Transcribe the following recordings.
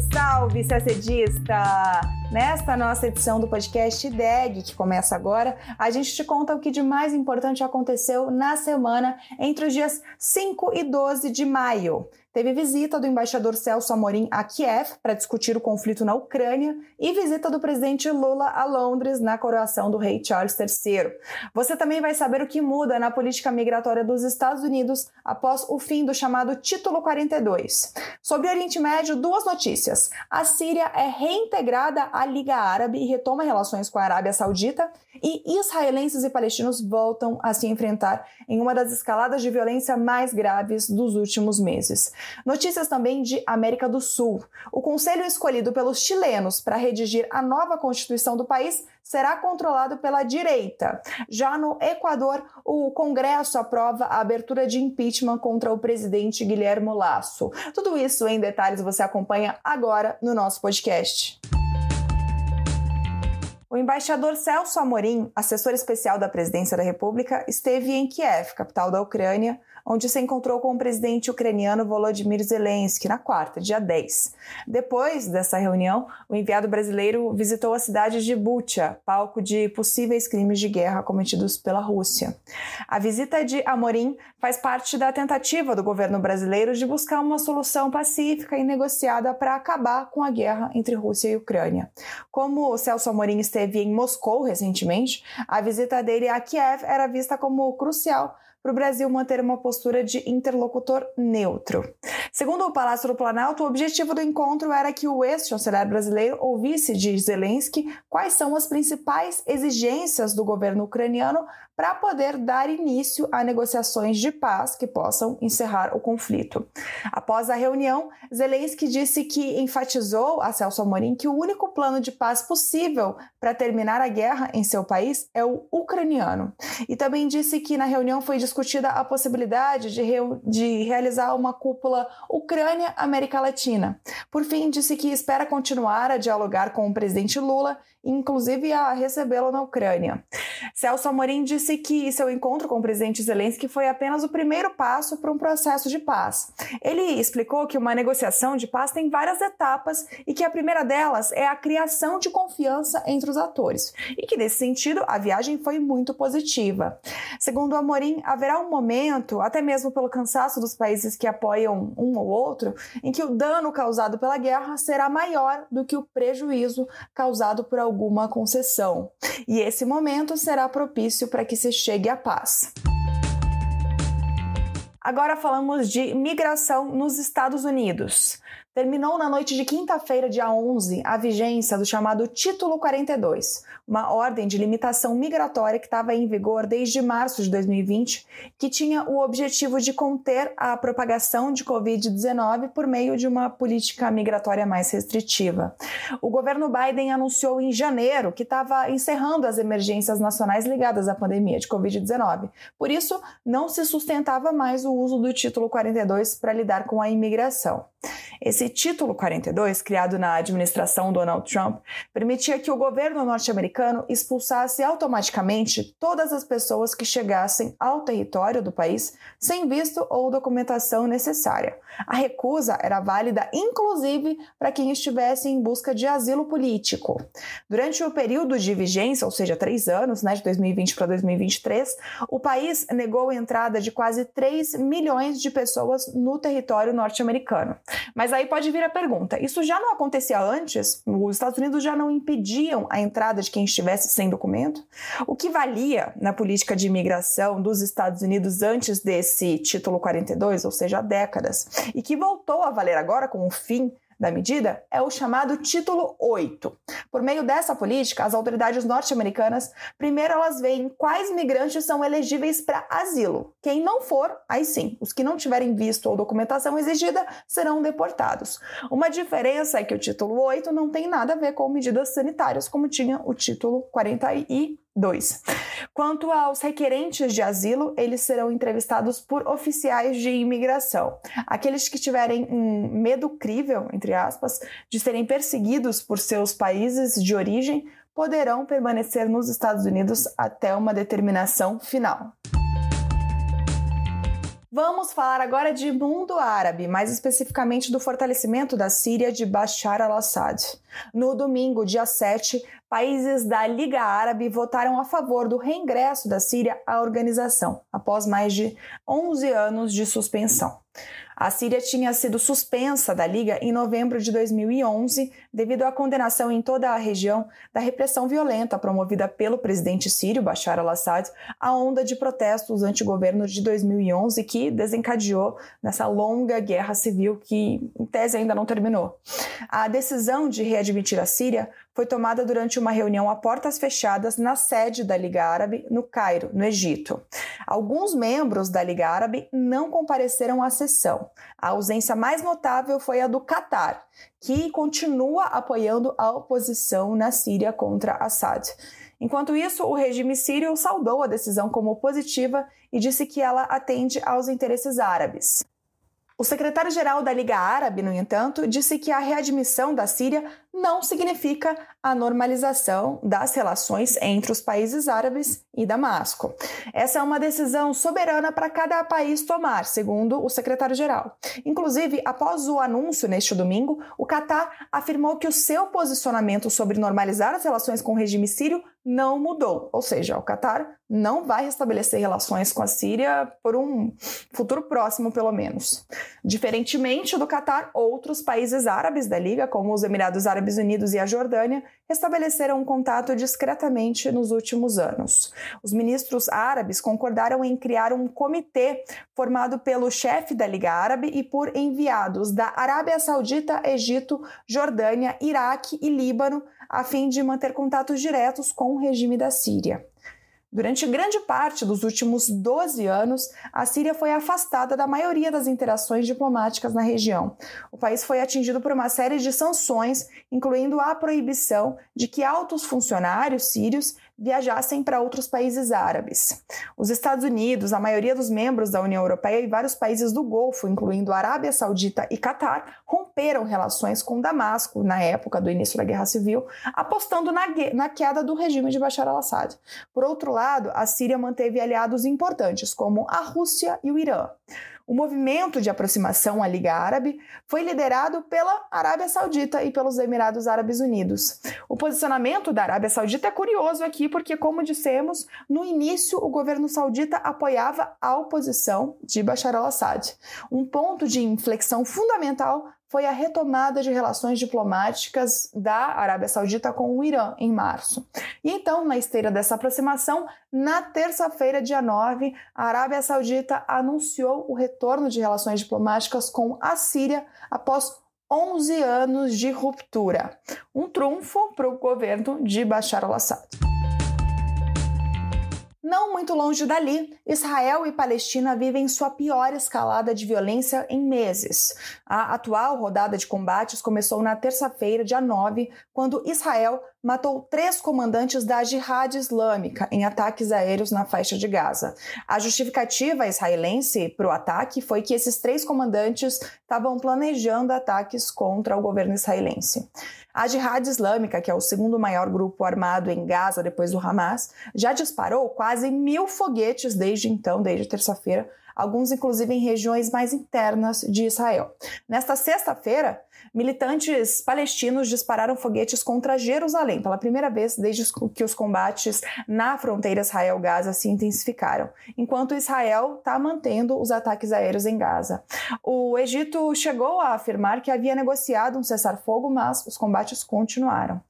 Salve, salve, CACDista! Nesta nossa edição do podcast DEG, que começa agora, a gente te conta o que de mais importante aconteceu na semana entre os dias 5 e 12 de maio teve visita do embaixador Celso Amorim a Kiev para discutir o conflito na Ucrânia e visita do presidente Lula a Londres na coroação do rei Charles III. Você também vai saber o que muda na política migratória dos Estados Unidos após o fim do chamado Título 42. Sobre o Oriente Médio, duas notícias. A Síria é reintegrada à Liga Árabe e retoma relações com a Arábia Saudita, e israelenses e palestinos voltam a se enfrentar em uma das escaladas de violência mais graves dos últimos meses. Notícias também de América do Sul. O conselho escolhido pelos chilenos para redigir a nova constituição do país será controlado pela direita. Já no Equador, o Congresso aprova a abertura de impeachment contra o presidente Guilherme Lasso. Tudo isso em detalhes você acompanha agora no nosso podcast. O embaixador Celso Amorim, assessor especial da Presidência da República, esteve em Kiev, capital da Ucrânia, onde se encontrou com o presidente ucraniano Volodymyr Zelensky na quarta, dia 10. Depois dessa reunião, o enviado brasileiro visitou a cidade de Bucha, palco de possíveis crimes de guerra cometidos pela Rússia. A visita de Amorim faz parte da tentativa do governo brasileiro de buscar uma solução pacífica e negociada para acabar com a guerra entre Rússia e Ucrânia. Como o Celso Amorim esteve em Moscou recentemente, a visita dele a Kiev era vista como crucial para o Brasil manter uma postura de interlocutor neutro. Segundo o Palácio do Planalto, o objetivo do encontro era que o ex-chanceler brasileiro ouvisse de Zelensky quais são as principais exigências do governo ucraniano para poder dar início a negociações de paz que possam encerrar o conflito. Após a reunião, Zelensky disse que enfatizou a Celso Amorim que o único plano de paz possível para terminar a guerra em seu país é o ucraniano. E também disse que na reunião foi discutida a possibilidade de, de realizar uma cúpula Ucrânia-América Latina. Por fim, disse que espera continuar a dialogar com o presidente Lula, inclusive a recebê-lo na Ucrânia. Celso Amorim disse que seu encontro com o presidente Zelensky foi apenas o primeiro passo para um processo de paz. Ele explicou que uma negociação de paz tem várias etapas e que a primeira delas é a criação de confiança entre os atores, e que nesse sentido a viagem foi muito positiva. Segundo Amorim, haverá um momento, até mesmo pelo cansaço dos países que apoiam um ou outro, em que o dano causado pela guerra será maior do que o prejuízo causado por alguma concessão. E esse momento será propício para que se chegue à paz. Agora falamos de migração nos Estados Unidos. Terminou na noite de quinta-feira, dia 11, a vigência do chamado Título 42, uma ordem de limitação migratória que estava em vigor desde março de 2020, que tinha o objetivo de conter a propagação de Covid-19 por meio de uma política migratória mais restritiva. O governo Biden anunciou em janeiro que estava encerrando as emergências nacionais ligadas à pandemia de Covid-19. Por isso, não se sustentava mais o uso do Título 42 para lidar com a imigração. Esse título 42, criado na administração Donald Trump, permitia que o governo norte-americano expulsasse automaticamente todas as pessoas que chegassem ao território do país sem visto ou documentação necessária. A recusa era válida inclusive para quem estivesse em busca de asilo político. Durante o período de vigência, ou seja, três anos, né, de 2020 para 2023, o país negou a entrada de quase 3 milhões de pessoas no território norte-americano. Mas aí pode vir a pergunta: isso já não acontecia antes? Os Estados Unidos já não impediam a entrada de quem estivesse sem documento? O que valia na política de imigração dos Estados Unidos antes desse título 42, ou seja, há décadas, e que voltou a valer agora com o fim da medida é o chamado Título 8. Por meio dessa política, as autoridades norte-americanas, primeiro elas veem quais migrantes são elegíveis para asilo. Quem não for, aí sim, os que não tiverem visto ou documentação exigida serão deportados. Uma diferença é que o Título 8 não tem nada a ver com medidas sanitárias, como tinha o Título 40 e 2. Quanto aos requerentes de asilo, eles serão entrevistados por oficiais de imigração. Aqueles que tiverem um medo crível, entre aspas, de serem perseguidos por seus países de origem, poderão permanecer nos Estados Unidos até uma determinação final. Vamos falar agora de mundo árabe, mais especificamente do fortalecimento da Síria de Bashar al-Assad. No domingo, dia 7, países da Liga Árabe votaram a favor do reingresso da Síria à organização, após mais de 11 anos de suspensão. A Síria tinha sido suspensa da Liga em novembro de 2011 devido à condenação em toda a região da repressão violenta promovida pelo presidente sírio Bashar al-Assad à onda de protestos anti-governo de 2011 que desencadeou nessa longa guerra civil que, em tese, ainda não terminou. A decisão de readmitir a Síria foi tomada durante uma reunião a portas fechadas na sede da Liga Árabe, no Cairo, no Egito. Alguns membros da Liga Árabe não compareceram à sessão. A ausência mais notável foi a do Catar, que continua apoiando a oposição na Síria contra Assad. Enquanto isso, o regime sírio saudou a decisão como positiva e disse que ela atende aos interesses árabes. O secretário-geral da Liga Árabe, no entanto, disse que a readmissão da Síria não significa a normalização das relações entre os países árabes e Damasco. Essa é uma decisão soberana para cada país tomar, segundo o secretário-geral. Inclusive, após o anúncio neste domingo, o Catar afirmou que o seu posicionamento sobre normalizar as relações com o regime sírio não mudou, ou seja, o Catar não vai restabelecer relações com a Síria por um futuro próximo, pelo menos. Diferentemente do Catar, outros países árabes da Liga, como os Emirados Árabes Unidos e a Jordânia, restabeleceram um contato discretamente nos últimos anos. Os ministros árabes concordaram em criar um comitê formado pelo chefe da Liga Árabe e por enviados da Arábia Saudita, Egito, Jordânia, Iraque e Líbano a fim de manter contatos diretos com o regime da Síria. Durante grande parte dos últimos 12 anos, a Síria foi afastada da maioria das interações diplomáticas na região. O país foi atingido por uma série de sanções, incluindo a proibição de que altos funcionários sírios viajassem para outros países árabes. Os Estados Unidos, a maioria dos membros da União Europeia e vários países do Golfo, incluindo Arábia Saudita e Catar, romperam relações com Damasco na época do início da Guerra Civil, apostando na, na queda do regime de Bashar al-Assad. Por outro lado, a Síria manteve aliados importantes, como a Rússia e o Irã. O movimento de aproximação à Liga Árabe foi liderado pela Arábia Saudita e pelos Emirados Árabes Unidos. O posicionamento da Arábia Saudita é curioso aqui, porque, como dissemos, no início o governo saudita apoiava a oposição de Bashar al-Assad. Um ponto de inflexão fundamental foi a retomada de relações diplomáticas da Arábia Saudita com o Irã em março. E então, na esteira dessa aproximação, na terça-feira, dia 9, a Arábia Saudita anunciou o retorno de relações diplomáticas com a Síria após 11 anos de ruptura. Um trunfo para o governo de Bashar al-Assad. Não muito longe dali, Israel e Palestina vivem sua pior escalada de violência em meses. A atual rodada de combates começou na terça-feira, dia 9, quando Israel matou três comandantes da Jihad Islâmica em ataques aéreos na faixa de Gaza. A justificativa israelense para o ataque foi que esses três comandantes estavam planejando ataques contra o governo israelense. A Jihad Islâmica, que é o segundo maior grupo armado em Gaza depois do Hamas, já disparou quase mil foguetes desde então, desde terça-feira, alguns inclusive em regiões mais internas de Israel. Nesta sexta-feira, militantes palestinos dispararam foguetes contra Jerusalém pela primeira vez desde que os combates na fronteira Israel-Gaza se intensificaram, enquanto Israel está mantendo os ataques aéreos em Gaza. O Egito chegou a afirmar que havia negociado um cessar-fogo, mas os combates continuaram.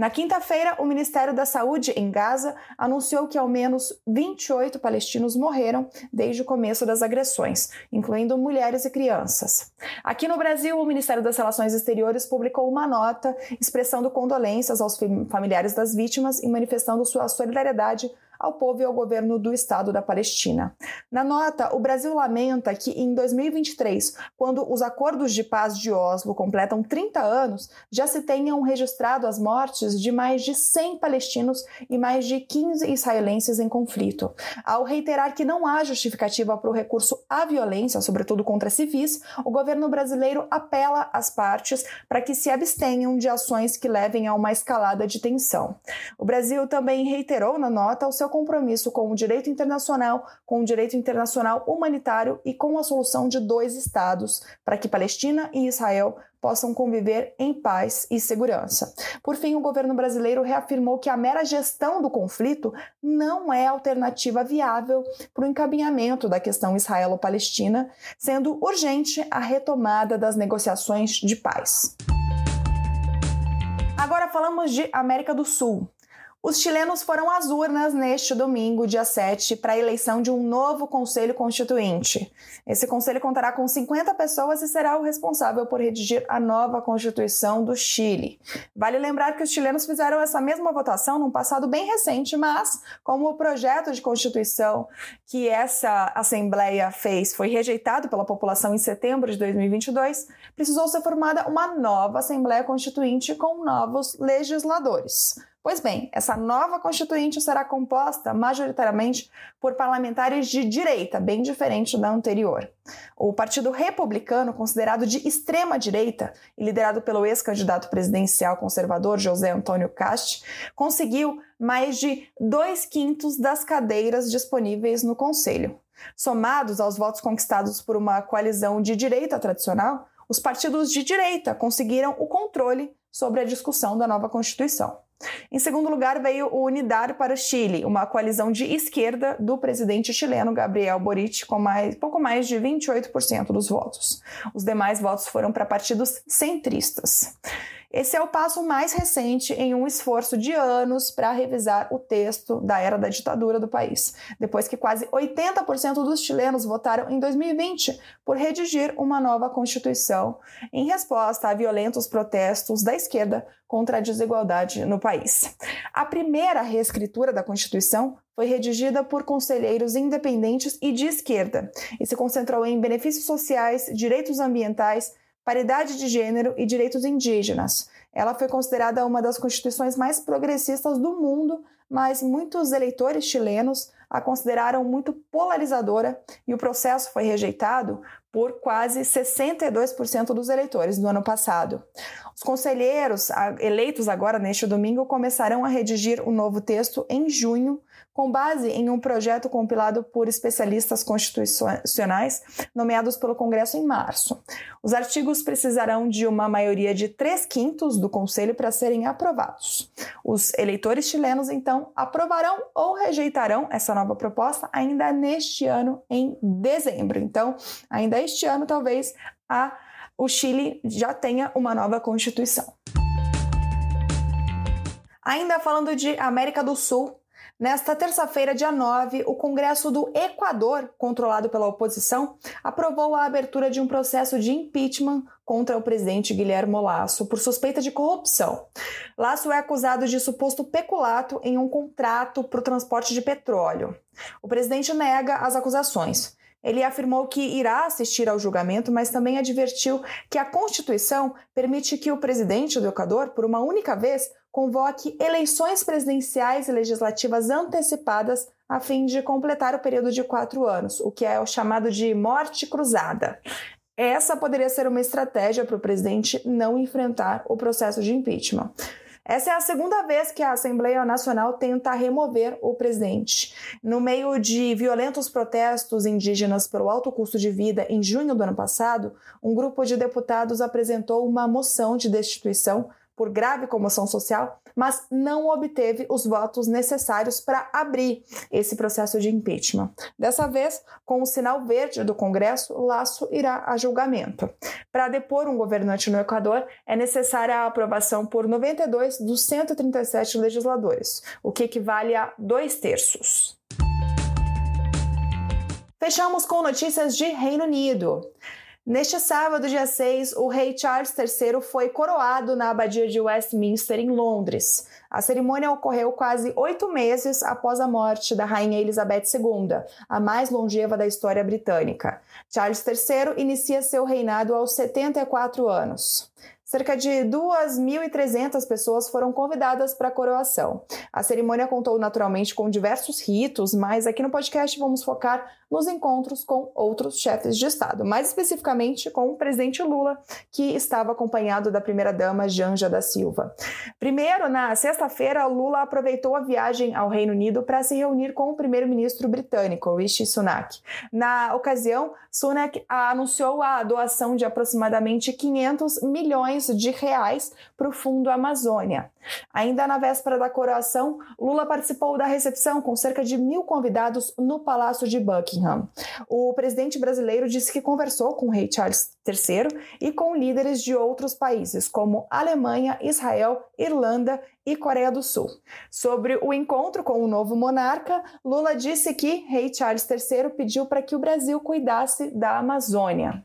Na quinta-feira, o Ministério da Saúde em Gaza anunciou que ao menos 28 palestinos morreram desde o começo das agressões, incluindo mulheres e crianças. Aqui no Brasil, o Ministério das Relações Exteriores publicou uma nota expressando condolências aos familiares das vítimas e manifestando sua solidariedade ao povo e ao governo do Estado da Palestina. Na nota, o Brasil lamenta que em 2023, quando os acordos de paz de Oslo completam 30 anos, já se tenham registrado as mortes de mais de 100 palestinos e mais de 15 israelenses em conflito. Ao reiterar que não há justificativa para o recurso à violência, sobretudo contra civis, o governo brasileiro apela às partes para que se abstenham de ações que levem a uma escalada de tensão. O Brasil também reiterou na nota o seu compromisso com o direito internacional, com o direito internacional humanitário e com a solução de dois estados, para que Palestina e Israel possam conviver em paz e segurança. Por fim, o governo brasileiro reafirmou que a mera gestão do conflito não é alternativa viável para o encaminhamento da questão israelo-palestina, sendo urgente a retomada das negociações de paz. Agora falamos de América do Sul. Os chilenos foram às urnas neste domingo, dia 7, para a eleição de um novo Conselho Constituinte. Esse conselho contará com 50 pessoas e será o responsável por redigir a nova Constituição do Chile. Vale lembrar que os chilenos fizeram essa mesma votação num passado bem recente, mas como o projeto de Constituição que essa Assembleia fez foi rejeitado pela população em setembro de 2022, precisou ser formada uma nova Assembleia Constituinte com novos legisladores. Pois bem, essa nova Constituinte será composta majoritariamente por parlamentares de direita, bem diferente da anterior. O Partido Republicano, considerado de extrema direita e liderado pelo ex-candidato presidencial conservador José Antônio Cast, conseguiu mais de dois quintos das cadeiras disponíveis no Conselho. Somados aos votos conquistados por uma coalizão de direita tradicional, os partidos de direita conseguiram o controle sobre a discussão da nova Constituição. Em segundo lugar, veio o Unidade para o Chile, uma coalizão de esquerda do presidente chileno Gabriel Boric, com mais, pouco mais de 28% dos votos. Os demais votos foram para partidos centristas. Esse é o passo mais recente em um esforço de anos para revisar o texto da era da ditadura do país, depois que quase 80% dos chilenos votaram em 2020 por redigir uma nova Constituição em resposta a violentos protestos da esquerda contra a desigualdade no país. A primeira reescritura da Constituição foi redigida por conselheiros independentes e de esquerda e se concentrou em benefícios sociais, direitos ambientais, paridade de gênero e direitos indígenas. Ela foi considerada uma das constituições mais progressistas do mundo, mas muitos eleitores chilenos a consideraram muito polarizadora e o processo foi rejeitado por quase 62% dos eleitores no ano passado. Os conselheiros eleitos agora neste domingo começarão a redigir o um novo texto em junho, com base em um projeto compilado por especialistas constitucionais nomeados pelo Congresso em março. Os artigos precisarão de uma maioria de três quintos do Conselho para serem aprovados. Os eleitores chilenos, então, aprovarão ou rejeitarão essa nova proposta ainda neste ano, em dezembro. Então, ainda este ano, talvez, a, o Chile já tenha uma nova Constituição. Ainda falando de América do Sul, Nesta terça-feira, dia 9, o Congresso do Equador, controlado pela oposição, aprovou a abertura de um processo de impeachment contra o presidente Guilherme Lasso por suspeita de corrupção. Lasso é acusado de suposto peculato em um contrato para o transporte de petróleo. O presidente nega as acusações. Ele afirmou que irá assistir ao julgamento, mas também advertiu que a Constituição permite que o presidente do Equador, por uma única vez, convoque eleições presidenciais e legislativas antecipadas a fim de completar o período de quatro anos, o que é o chamado de morte cruzada. Essa poderia ser uma estratégia para o presidente não enfrentar o processo de impeachment. Essa é a segunda vez que a Assembleia Nacional tenta remover o presidente. No meio de violentos protestos indígenas pelo alto custo de vida em junho do ano passado, um grupo de deputados apresentou uma moção de destituição por grave comoção social, mas não obteve os votos necessários para abrir esse processo de impeachment. Dessa vez, com o sinal verde do Congresso, Laço irá a julgamento. Para depor um governante no Equador, é necessária a aprovação por 92 dos 137 legisladores, o que equivale a dois terços. Fechamos com notícias de Reino Unido. Neste sábado, dia 6, o rei Charles III foi coroado na abadia de Westminster, em Londres. A cerimônia ocorreu quase oito meses após a morte da rainha Elizabeth II, a mais longeva da história britânica. Charles III inicia seu reinado aos 74 anos. Cerca de 2.300 pessoas foram convidadas para a coroação. A cerimônia contou naturalmente com diversos ritos, mas aqui no podcast vamos focar nos encontros com outros chefes de Estado, mais especificamente com o presidente Lula, que estava acompanhado da primeira-dama Janja da Silva. Primeiro, na sexta-feira, Lula aproveitou a viagem ao Reino Unido para se reunir com o primeiro-ministro britânico, Rishi Sunak. Na ocasião, Sunak anunciou a doação de aproximadamente 500 de reais para o Fundo Amazônia. Ainda na véspera da coroação, Lula participou da recepção com cerca de mil convidados no Palácio de Buckingham. O presidente brasileiro disse que conversou com o rei Charles III e com líderes de outros países, como Alemanha, Israel, Irlanda e Coreia do Sul. Sobre o encontro com o novo monarca, Lula disse que rei Charles III pediu para que o Brasil cuidasse da Amazônia.